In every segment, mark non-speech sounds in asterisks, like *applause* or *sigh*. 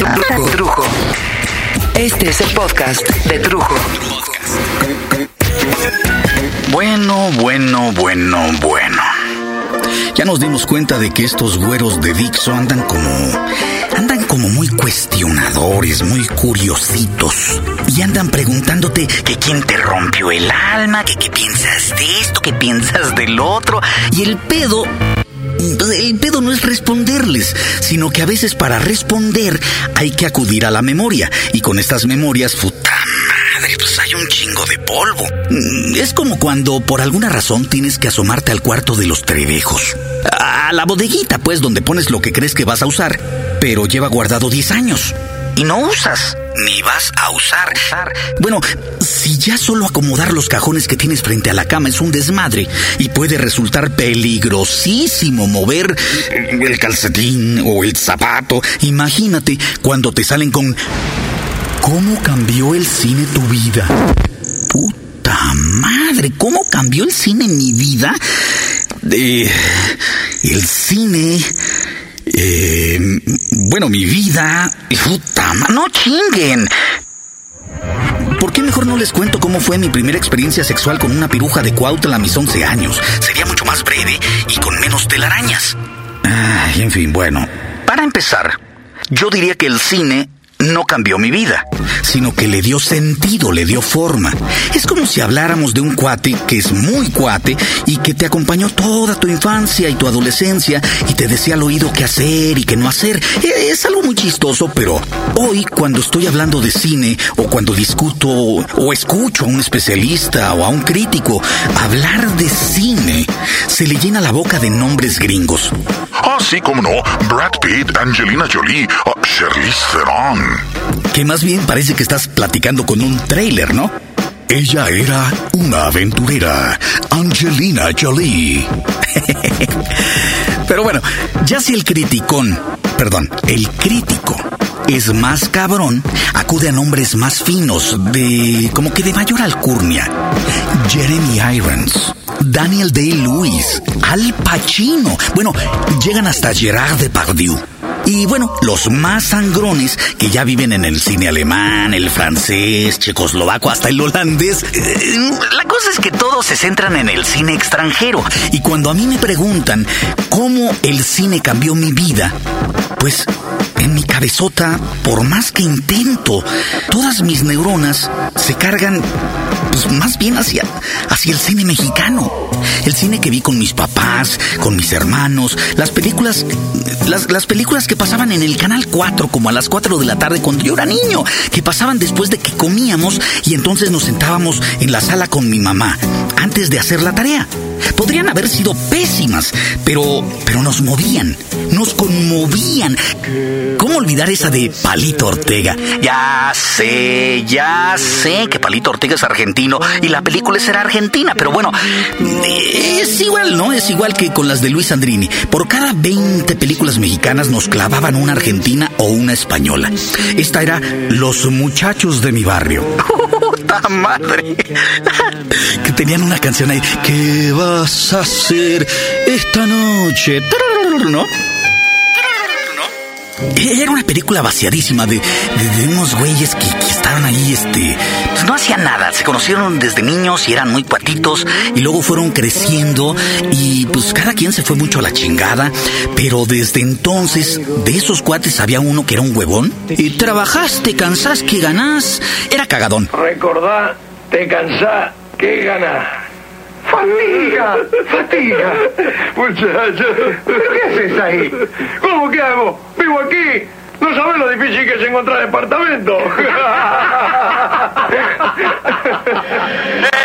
Trujo. Este es el podcast de Trujo. Bueno, bueno, bueno, bueno. Ya nos dimos cuenta de que estos güeros de Dixo andan como. andan como muy cuestionadores, muy curiositos. Y andan preguntándote que quién te rompió el alma, que qué piensas de esto, qué piensas del otro. Y el pedo el pedo no es responderles, sino que a veces para responder hay que acudir a la memoria. Y con estas memorias, puta madre, pues hay un chingo de polvo. Mm, Es como cuando por alguna razón tienes que asomarte al cuarto de los trebejos. A la bodeguita, pues, donde pones lo que crees que vas a usar, pero lleva guardado 10 años. Y no usas, ni vas a usar. Bueno, si ya solo acomodar los cajones que tienes frente a la cama es un desmadre y puede resultar peligrosísimo mover el calcetín o el zapato, imagínate cuando te salen con ¿Cómo cambió el cine tu vida? Puta madre, ¿cómo cambió el cine mi vida? Eh, el cine... eh, bueno, mi vida... Puta no chinguen. ¿Por qué mejor no les cuento cómo fue mi primera experiencia sexual con una piruja de Cuautla a mis 11 años? Sería mucho más breve y con menos telarañas. Ay, en fin, bueno. Para empezar, yo diría que el cine no cambió mi vida, sino que le dio sentido, le dio forma. Es como si habláramos de un cuate que es muy cuate y que te acompañó toda tu infancia y tu adolescencia y te decía al oído qué hacer y qué no hacer. E- Es algo muy chistoso, pero hoy cuando estoy hablando de cine o cuando discuto o escucho a un especialista o a un crítico hablar de cine, se le llena la boca de nombres gringos. Sí, cómo no. Brad Pitt, Angelina Jolie, ah, Charlize Theron. Que más bien parece que estás platicando con un trailer, ¿no? Ella era una aventurera, Angelina Jolie. *laughs* Pero bueno, ya si el criticón, perdón, el crítico es más cabrón, acude a nombres más finos, de como que de mayor alcurnia. Jeremy Irons, Daniel Day-Lewis, Al Pacino. Bueno, llegan hasta Gerard Depardieu. Y bueno, los más sangrones que ya viven en el cine alemán, el francés, checoslovaco, hasta el holandés. Eh, La cosa es que todos se centran en el cine extranjero. Y cuando a mí me preguntan cómo el cine cambió mi vida, pues en mi cabezota, por más que intento, todas mis neuronas se cargan, pues más bien hacia, hacia el cine mexicano. El cine que vi con mis papás, con mis hermanos, las películas, las, las películas que pasaban en el canal 4, como a las 4 de la tarde cuando yo era niño, que pasaban después de que comíamos y entonces nos sentábamos en la sala con mi mamá, antes de hacer la tarea. Podrían haber sido pésimas, pero, pero nos movían, nos conmovían. ¿Cómo olvidar esa de Palito Ortega? Ya sé, ya sé que Palito Ortega es argentino y la película será argentina, pero bueno, es igual, ¿no? Es igual que con las de Luis Andrini. Por cada 20 películas mexicanas nos clavaban una argentina o una española. Esta era Los muchachos de mi barrio. *laughs* ¡Puta madre! *laughs* tenían una canción ahí. ¿Qué vas a hacer esta noche? ¿No? Era una película vaciadísima de, de- de unos güeyes que, que estaban ahí, este, pues no hacían nada. Se conocieron desde niños y eran muy cuatitos y luego fueron creciendo y pues cada quien se fue mucho a la chingada. Pero desde entonces, de esos cuates había uno que era un huevón. Y trabajaste, cansás, que ganás. Era cagadón. Recordá, te cansás, que ganás. ¡Fatiga! ¡Fatiga! Muchacho. ¿Pero qué haces ahí? ¿Cómo que hago? Vivo aquí. No sabes lo difícil que es encontrar departamento.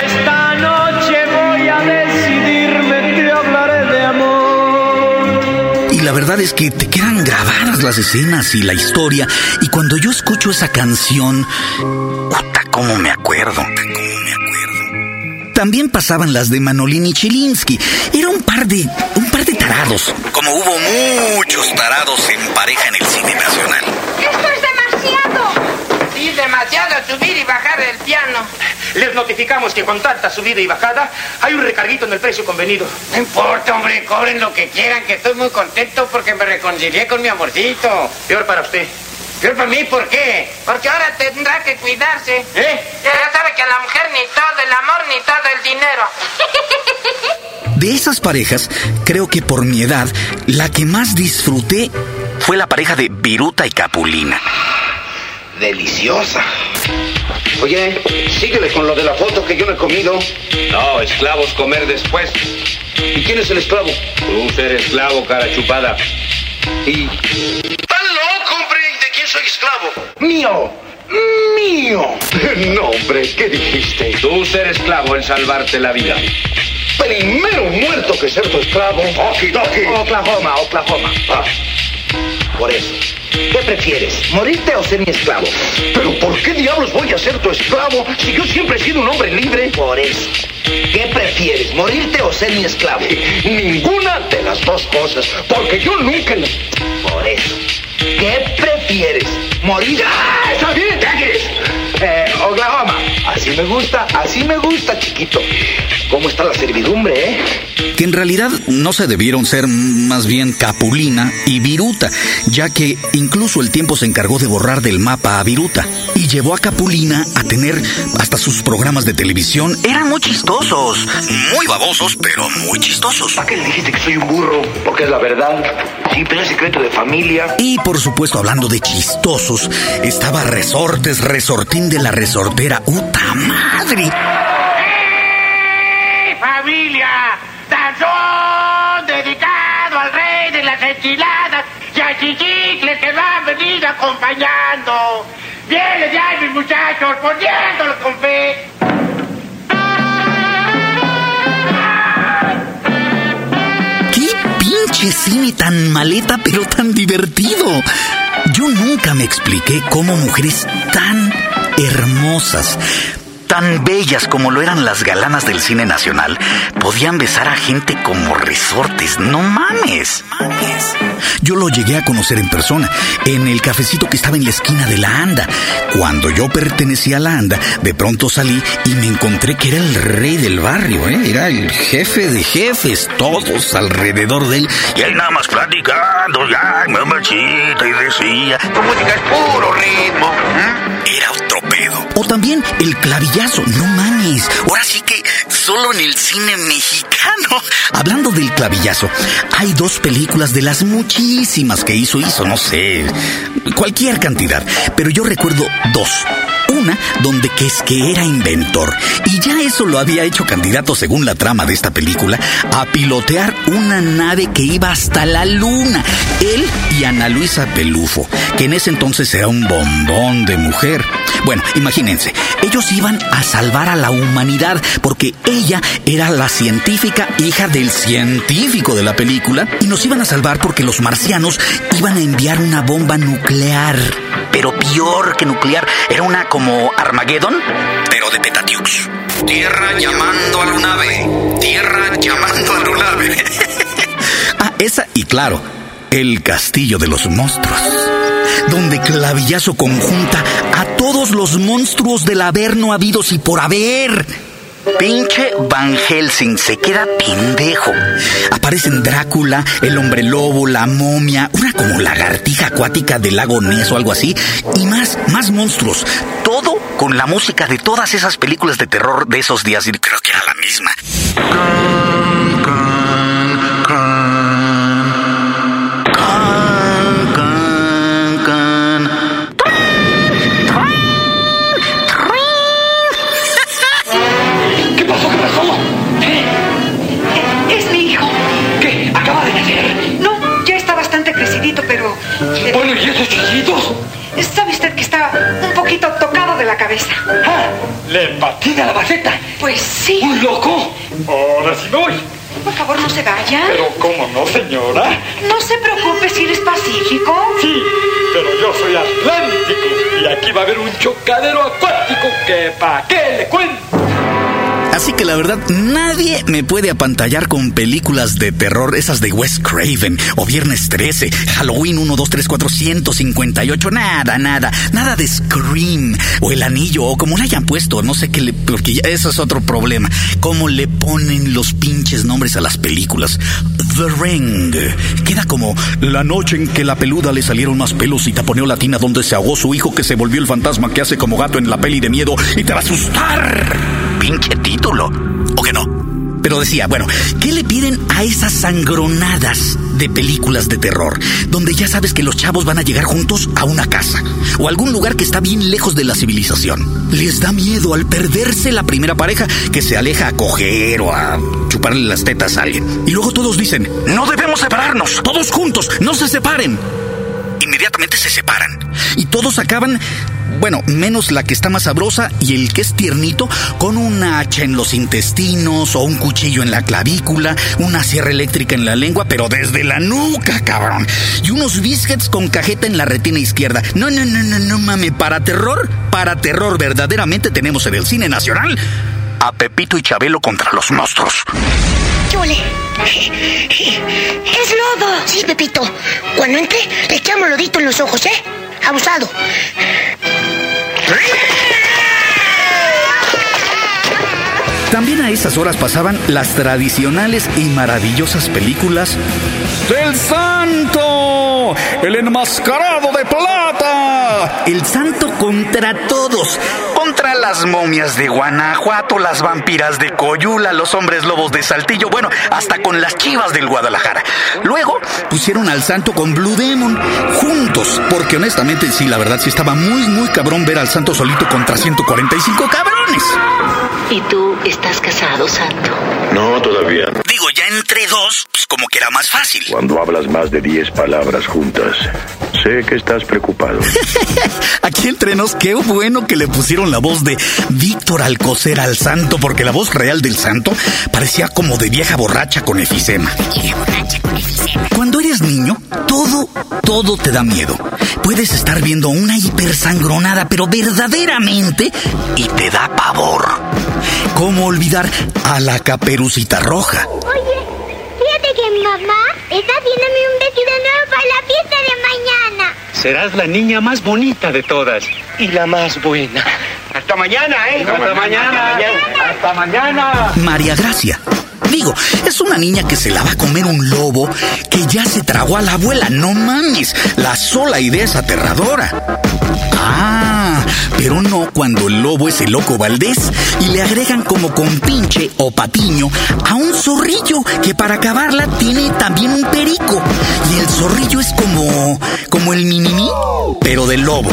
Esta noche voy a decidirme, te hablaré de amor. Y la verdad es que te quedan grabadas las escenas y la historia. Y cuando yo escucho esa canción, puta, cómo me acuerdo. También pasaban las de Manolín y Chilinsky. Era un par de, un par de tarados. Como hubo muchos tarados en pareja en el cine nacional. ¡Esto es demasiado! Sí, demasiado subir y bajar el piano. Les notificamos que con tanta subida y bajada hay un recarguito en el precio convenido. No importa, hombre, cobren lo que quieran, que estoy muy contento porque me reconcilié con mi amorcito. Peor para usted. ¿Yo para mí por qué? Porque ahora tendrá que cuidarse. ¿Eh? Ya sabe que a la mujer ni todo el amor ni todo el dinero. De esas parejas, creo que por mi edad, la que más disfruté fue la pareja de Viruta y Capulina. Deliciosa. Oye, síguele con lo de la foto que yo no he comido. No, esclavos comer después. ¿Y quién es el esclavo? Tú ser esclavo, cara chupada. Y... soy esclavo? ¡Mío! ¡Mío! *laughs* No, hombre, ¿qué dijiste? Tú ser esclavo en salvarte la vida. Primero muerto que ser tu esclavo. Okidoki. Oklahoma, Oklahoma. Ah. Por eso. ¿Qué prefieres? ¿Morirte o ser mi esclavo? ¿Pero por qué diablos voy a ser tu esclavo si yo siempre he sido un hombre libre? Por eso. ¿Qué prefieres? ¿Morirte o ser mi esclavo? *laughs* Ninguna de las dos cosas, porque yo nunca... Por eso. ¿Qué prefieres? ¿Morir? ¡Ah! ¡Está! Eh, Oklahoma. Así me gusta, así me gusta, chiquito. ¿Cómo está la servidumbre, eh? Que en realidad no se debieron ser más bien Capulina y Viruta, ya que incluso el tiempo se encargó de borrar del mapa a Viruta y llevó a Capulina a tener hasta sus programas de televisión. Eran muy chistosos, muy babosos, pero muy chistosos. ¿Para qué le dijiste que soy un burro? Porque es la verdad. Sí, pero es secreto de familia. Y por supuesto, hablando de chistosos, estaba Resortes, Resortín de la Resortera. ¡Uta madre! ¡Eh, familia! Danzón dedicado al rey de las enchiladas y a chichicles que lo han venido acompañando. Viene ya mis muchachos poniéndolos con fe. ¡Qué pinche cine tan maleta, pero tan divertido! Yo nunca me expliqué cómo mujeres tan hermosas, tan bellas como lo eran las galanas del cine nacional, podían besar a gente como resortes. No mames. mames. Yo lo llegué a conocer en persona, en el cafecito que estaba en la esquina de la Anda. Cuando yo pertenecía a la Anda, de pronto salí y me encontré que era el rey del barrio, ¿eh? Era el jefe de jefes, todos alrededor de él. Y ahí nada más platicando, ya, mamachita, y decía, Tu música es puro ritmo. era otro O también el clavillazo, no mames. Ahora sí que solo en el cine mexicano. *laughs* Hablando del clavillazo, hay dos películas de las muchísimas que hizo, hizo, no sé, cualquier cantidad. Pero yo recuerdo dos. Donde que es que era inventor y ya eso lo había hecho candidato según la trama de esta película a pilotear una nave que iba hasta la luna. Él y Ana Luisa Pelufo, que en ese entonces era un bombón de mujer. Bueno, imagínense, ellos iban a salvar a la humanidad porque ella era la científica hija del científico de la película y nos iban a salvar porque los marcianos iban a enviar una bomba nuclear. Pero peor que nuclear, era una como Armageddon, pero de Petatiux. Tierra llamando a Lunave. Tierra llamando a Lunave. *laughs* ah, esa y claro, el castillo de los monstruos. Donde Clavillazo conjunta a todos los monstruos del averno habidos y por haber. Pinche Van Helsing se queda pendejo. Aparecen Drácula, el hombre lobo, la momia, una como lagartija acuática del lago Ness o algo así, y más, más monstruos. Todo con la música de todas esas películas de terror de esos días, y creo que era la misma. ¿Sabe usted que está un poquito tocado de la cabeza? Ah, ¿Le patina la maceta? Pues sí. ¿Un loco? Ahora sí voy. Por favor, no se vaya. Pero ¿cómo no, señora? No se preocupe si eres pacífico. Sí, pero yo soy atlántico y aquí va a haber un chocadero acuático que pa' qué le cuento. Así que la verdad, nadie me puede apantallar con películas de terror, esas de Wes Craven, o Viernes 13, Halloween 1, 2, 3, 4, 158, nada, nada, nada de Scream, o El Anillo, o como le hayan puesto, no sé qué le, porque eso es otro problema, cómo le ponen los pinches nombres a las películas. The Ring, queda como la noche en que la peluda le salieron más pelos y taponeó la tina donde se ahogó su hijo que se volvió el fantasma que hace como gato en la peli de miedo y te va a asustar. Pinche título. ¿O que no? Pero decía, bueno, ¿qué le piden a esas sangronadas de películas de terror? Donde ya sabes que los chavos van a llegar juntos a una casa o algún lugar que está bien lejos de la civilización. Les da miedo al perderse la primera pareja que se aleja a coger o a chuparle las tetas a alguien. Y luego todos dicen, no debemos separarnos, todos juntos, no se separen. Inmediatamente se separan y todos acaban bueno, menos la que está más sabrosa y el que es tiernito, con una hacha en los intestinos o un cuchillo en la clavícula, una sierra eléctrica en la lengua, pero desde la nuca, cabrón. Y unos biscuits con cajeta en la retina izquierda. No, no, no, no, no mame, para terror, para terror verdaderamente tenemos en el cine nacional a Pepito y Chabelo contra los monstruos. ¡Chule! ¡Es lodo! Sí, Pepito. Cuando entre, le echamos lodito en los ojos, ¿eh? Abusado. También a esas horas pasaban las tradicionales y maravillosas películas del Santo, el enmascarado de plata, el Santo contra todos, contra las momias de Guanajuato, las vampiras de Coyula, los hombres lobos de Saltillo, bueno, hasta con las chivas del Guadalajara. Luego pusieron al Santo con Blue Demon juntos, porque honestamente sí, la verdad sí estaba muy, muy cabrón ver al Santo solito contra 145 cabrones. ¿Y tú estás casado, Santo? No, todavía. Digo, ya entre dos, pues como que era más fácil. Cuando hablas más de 10 palabras juntas, sé que estás preocupado. *laughs* Aquí entre nos, qué bueno que le pusieron la voz de Víctor Alcocer al santo, porque la voz real del santo parecía como de vieja borracha con efisema. Vieja borracha con efisema. Cuando eres niño, todo, todo te da miedo. Puedes estar viendo una hipersangronada, pero verdaderamente, y te da pavor. ¿Cómo olvidar a la caperucita roja? Oye, fíjate que mi mamá está haciéndome un vestido nuevo para la fiesta de mañana. Serás la niña más bonita de todas. Y la más buena. Hasta mañana, ¿eh? Hasta, mañana. Hasta mañana. María Gracia. Digo, es una niña que se la va a comer un lobo que ya se tragó a la abuela. No mames, la sola idea es aterradora. Ah, pero no cuando el lobo es el loco Valdés y le agregan como compinche o patiño a un zorrillo que para acabarla tiene también un perico. Y el zorrillo es como, como el minimí, pero del lobo.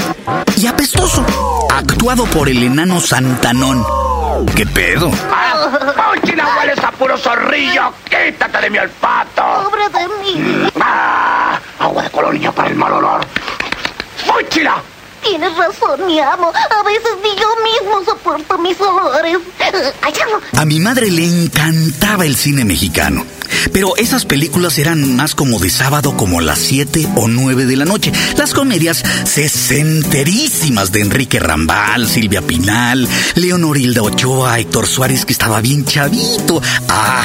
Y apestoso, actuado por el enano Santanón. ¿Qué pedo? ¡China hueles a puro zorrillo! ¡Quítate de mi olfato! Pobre de mí. ¡Ah! Agua de colonia para el mal olor. ¡Fúchila! Tienes razón, mi amo. A veces ni yo mismo soporto mis olores. A mi madre le encantaba el cine mexicano. Pero esas películas eran más como de sábado, como las 7 o 9 de la noche. Las comedias sesenterísimas de Enrique Rambal, Silvia Pinal, Leonorilda Ochoa, Héctor Suárez, que estaba bien chavito. Ah,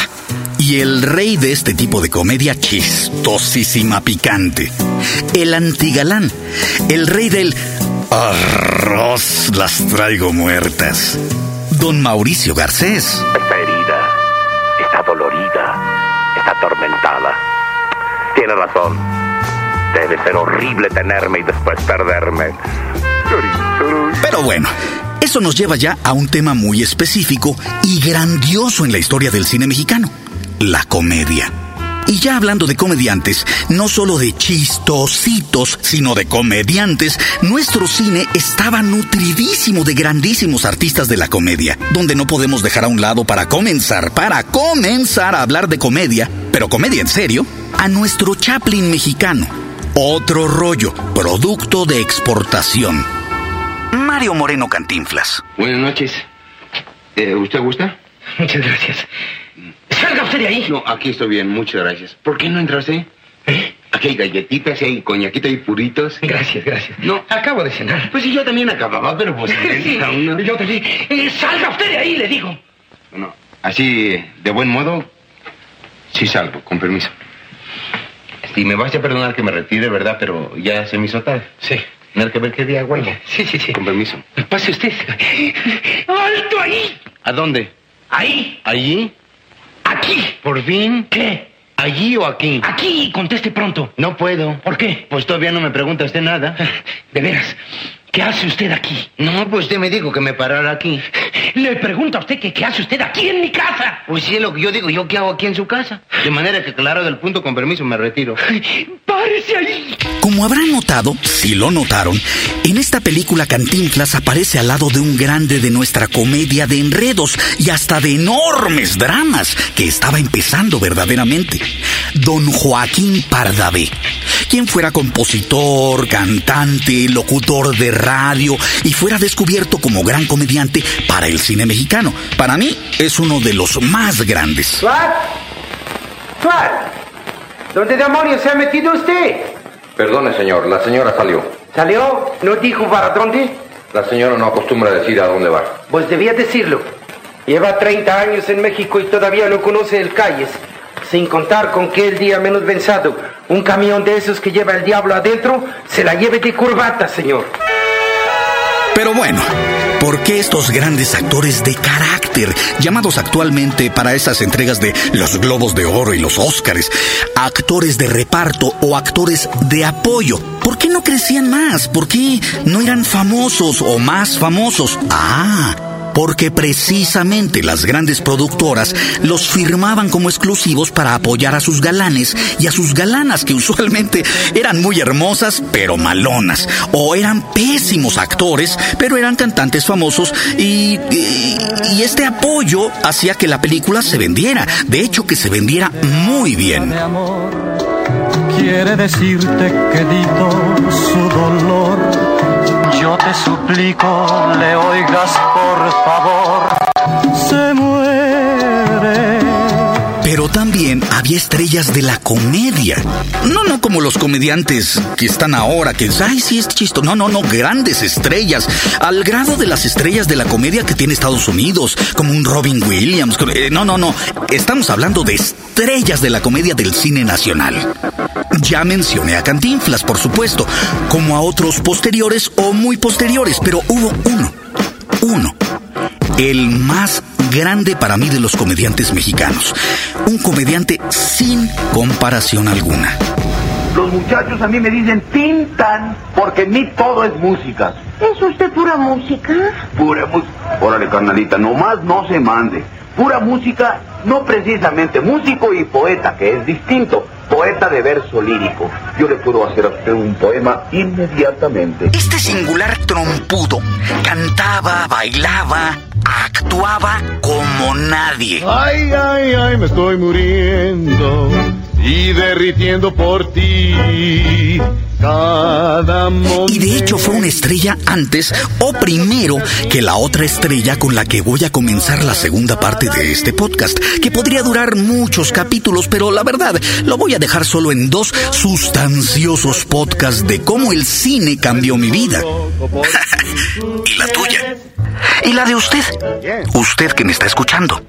y el rey de este tipo de comedia chistosísima picante. El antigalán. El rey del arroz las traigo muertas. Don Mauricio Garcés. Está herida, está dolorida, está atormentada. Tiene razón. Debe ser horrible tenerme y después perderme. Pero bueno, eso nos lleva ya a un tema muy específico y grandioso en la historia del cine mexicano, la comedia. Y ya hablando de comediantes, no solo de chistositos, sino de comediantes, nuestro cine estaba nutridísimo de grandísimos artistas de la comedia, donde no podemos dejar a un lado para comenzar, para comenzar a hablar de comedia, pero comedia en serio, a nuestro Chaplin mexicano. Otro rollo, producto de exportación. Mario Moreno Cantinflas. Buenas noches. Eh, ¿Usted gusta? Muchas gracias. ¡Salga usted de ahí! No, aquí estoy bien, muchas gracias. ¿Por qué no entraste? ¿Eh? Aquí hay galletitas, hay coñaquita y puritos. Gracias, gracias. No. Acabo de cenar. Pues sí, yo también acababa, pero pues... *laughs* Sí, a uno- Yo también. Eh, ¡Salga usted de ahí, le digo! Bueno, así, de buen modo, sí salgo, con permiso. Y me vas a perdonar que me retire, ¿verdad? Pero ya se me hizo tarde. Sí. Tener que ver qué día vuelvo. Sí, sí, sí. Con permiso. Pase usted. ¡Alto ahí! ¿A dónde? Ahí. ¿Allí? Aquí. ¿Por fin? ¿Qué? ¿Allí o aquí? Aquí, conteste pronto. No puedo. ¿Por qué? Pues todavía no me pregunta usted nada. *laughs* De veras, ¿qué hace usted aquí? No, pues usted me dijo que me parara aquí. Le pregunto a usted que qué hace usted aquí en mi casa. Pues sí, es lo que yo digo. ¿Yo qué hago aquí en su casa? De manera que, claro, del punto, con permiso, me retiro. *laughs* ¡Párese ahí! Como habrán notado, si lo notaron, en esta película Cantinflas aparece al lado de un grande de nuestra comedia de enredos y hasta de enormes dramas que estaba empezando verdaderamente. Don Joaquín Pardavé, quien fuera compositor, cantante, locutor de radio y fuera descubierto como gran comediante para el cine mexicano. Para mí es uno de los más grandes. ¿Suat? ¿Suat? ¿Dónde demonios se ha metido usted? Perdone, señor, la señora salió. ¿Salió? ¿No dijo para dónde? La señora no acostumbra decir a dónde va. Pues debía decirlo. Lleva 30 años en México y todavía no conoce el calles. Sin contar con que el día menos pensado, un camión de esos que lleva el diablo adentro, se la lleve de corbata, señor. Pero bueno, ¿por qué estos grandes actores de carácter, llamados actualmente para esas entregas de los Globos de Oro y los Óscares, actores de reparto o actores de apoyo? ¿Por qué no crecían más? ¿Por qué no eran famosos o más famosos? Ah, porque precisamente las grandes productoras los firmaban como exclusivos para apoyar a sus galanes y a sus galanas que usualmente eran muy hermosas pero malonas. O eran pésimos actores pero eran cantantes famosos y, y, este apoyo hacía que la película se vendiera, de hecho que se vendiera muy bien. Quiere decirte que dito su dolor yo te suplico, le oigas por favor. Se muere. Pero también había estrellas de la comedia. No, no como los comediantes que están ahora, que, ay, sí es chisto. No, no, no, grandes estrellas. Al grado de las estrellas de la comedia que tiene Estados Unidos, como un Robin Williams. Eh, no, no, no. Estamos hablando de estrellas de la comedia del cine nacional. Ya mencioné a Cantinflas, por supuesto, como a otros posteriores o muy posteriores, pero hubo uno, uno, el más grande para mí de los comediantes mexicanos. Un comediante sin comparación alguna. Los muchachos a mí me dicen Tintan, porque en mí todo es música. ¿Es usted pura música? Pura música. Órale, carnalita, nomás no se mande. Pura música, no precisamente músico y poeta, que es distinto. Poeta de verso lírico. Yo le puedo hacer a usted un poema inmediatamente. Este singular trompudo cantaba, bailaba, actuaba como nadie. Ay, ay, ay, me estoy muriendo y derritiendo por ti. Cada momento. Y de hecho fue una estrella antes o primero que la otra estrella con la que voy a comenzar la segunda parte de este podcast, que podría durar muchos capítulos, pero la verdad lo voy a dejar solo en dos sustanciosos podcasts de cómo el cine cambió mi vida. *laughs* y la tuya. Y la de usted. Usted que me está escuchando.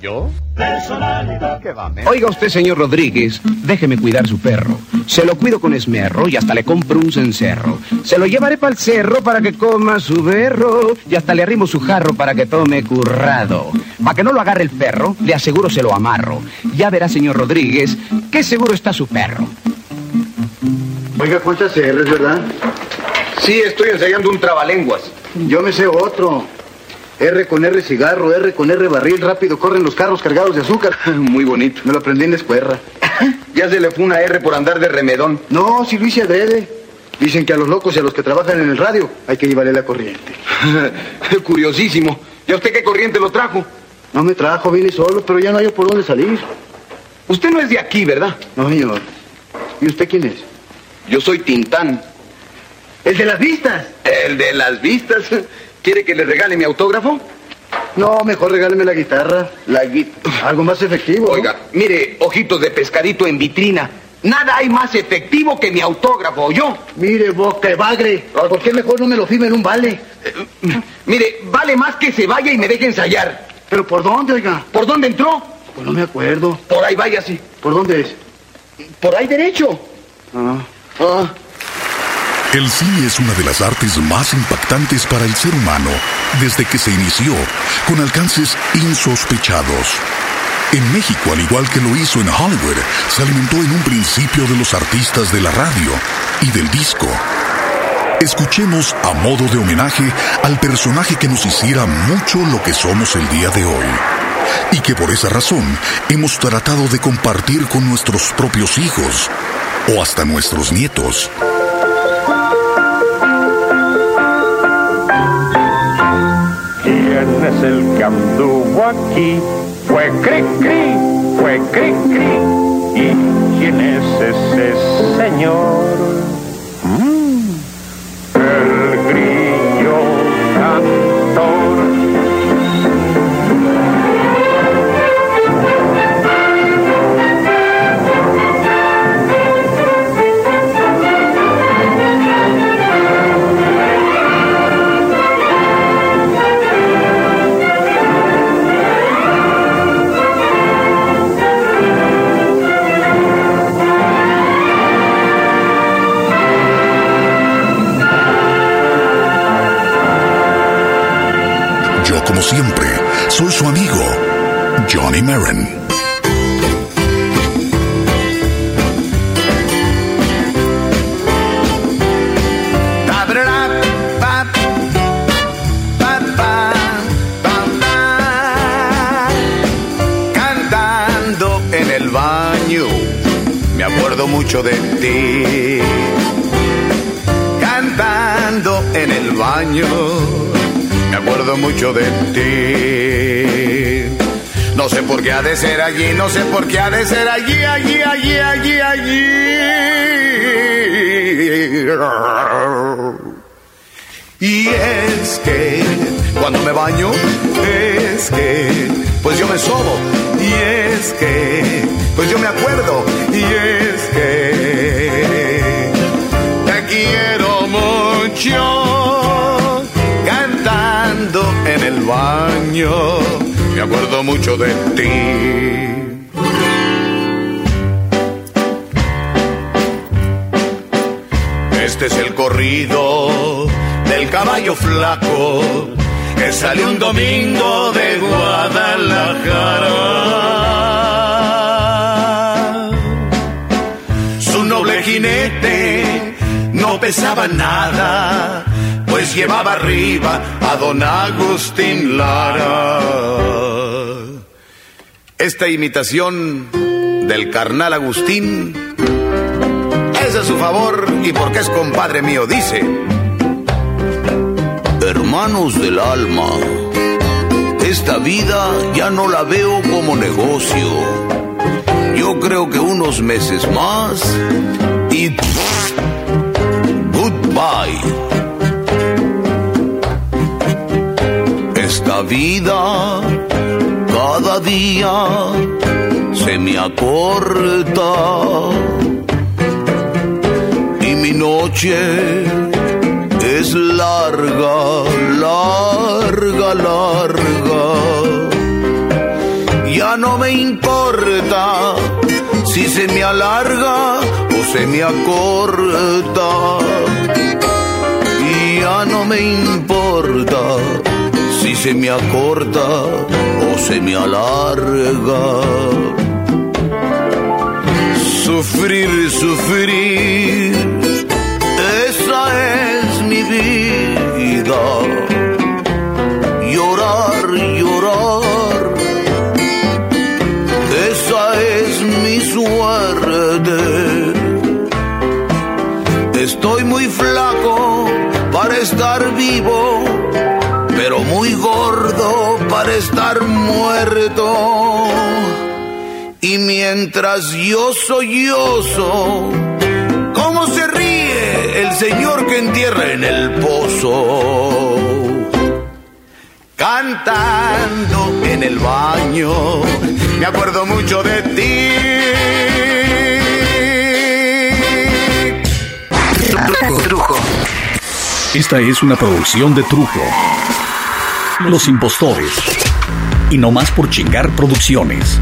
Oiga usted, señor Rodríguez, déjeme cuidar su perro. Se lo cuido con esmerro y hasta le compro un cencerro. Se lo llevaré para el cerro para que coma su berro y hasta le arrimo su jarro para que tome currado. Para que no lo agarre el perro, le aseguro se lo amarro. Ya verá, señor Rodríguez, qué seguro está su perro. Oiga, ¿cuántas R's, verdad? Sí, estoy ensayando un trabalenguas. Yo me sé otro. R con R cigarro, R con R barril, rápido corren los carros cargados de azúcar. *laughs* Muy bonito. Me lo aprendí en la escuela. *laughs* Ya se le fue una R por andar de remedón. No, si lo hice adrede. Dicen que a los locos y a los que trabajan en el radio hay que llevarle la corriente. *laughs* Curiosísimo. ¿Y a usted qué corriente lo trajo? No me trajo, vine solo, pero ya no hay por dónde salir. Usted no es de aquí, ¿verdad? No, señor. ¿Y usted quién es? Yo soy Tintán. ¿El de las vistas? ¿El de las vistas? ¿Quiere que le regale mi autógrafo? No, mejor regáleme la guitarra. La gui- Algo más efectivo. Oiga, mire, ojitos de pescadito en vitrina. Nada hay más efectivo que mi autógrafo, ¿o yo? Mire, boca de bagre. ¿Por qué mejor no me lo firme en un vale? Mire, vale más que se vaya y me deje ensayar. ¿Pero por dónde, oiga? ¿Por dónde entró? Pues no me acuerdo. Por ahí váyase. ¿Por dónde es? Por ahí derecho. Ah. Ah. El cine es una de las artes más impactantes para el ser humano desde que se inició, con alcances insospechados. En México, al igual que lo hizo en Hollywood, se alimentó en un principio de los artistas de la radio y del disco. Escuchemos a modo de homenaje al personaje que nos hiciera mucho lo que somos el día de hoy. Y que por esa razón hemos tratado de compartir con nuestros propios hijos o hasta nuestros nietos. Es el que anduvo aquí? Fue Cri Cri, fue Cri Cri. ¿Y quién es ese señor? Como siempre, soy su amigo, Johnny Marin. Cantando en el baño, me acuerdo mucho de ti. Cantando en el baño, me acuerdo mucho de ti. No sé por qué ha de ser allí, no sé por qué ha de ser allí, allí, allí, allí, allí. Y es que cuando me baño, es que pues yo me sobo. Y es que pues yo me acuerdo. Y es que te quiero mucho en el baño. Me acuerdo mucho de ti. Este es el corrido del caballo flaco que salió un domingo de Guadalajara. Su noble jinete no pesaba nada, llevaba arriba a don Agustín Lara. Esta imitación del carnal Agustín es a su favor y porque es compadre mío, dice. Hermanos del alma, esta vida ya no la veo como negocio. Yo creo que unos meses más y goodbye. Vida cada día se me acorta y mi noche es larga, larga, larga. Ya no me importa si se me alarga o se me acorta. Ya no me importa se me acorta o se me alarga. Sufrir, sufrir, esa es mi vida. Llorar, llorar, esa es mi suerte. Estoy muy flaco para estar vivo, pero muy gordo para estar muerto. Y mientras yo sollozo, ¿cómo se ríe el señor que entierra en el pozo? Cantando en el baño, me acuerdo mucho de ti. Trujo. Esta es una producción de Trujo. Los impostores. y No Más por Chingar Producciones.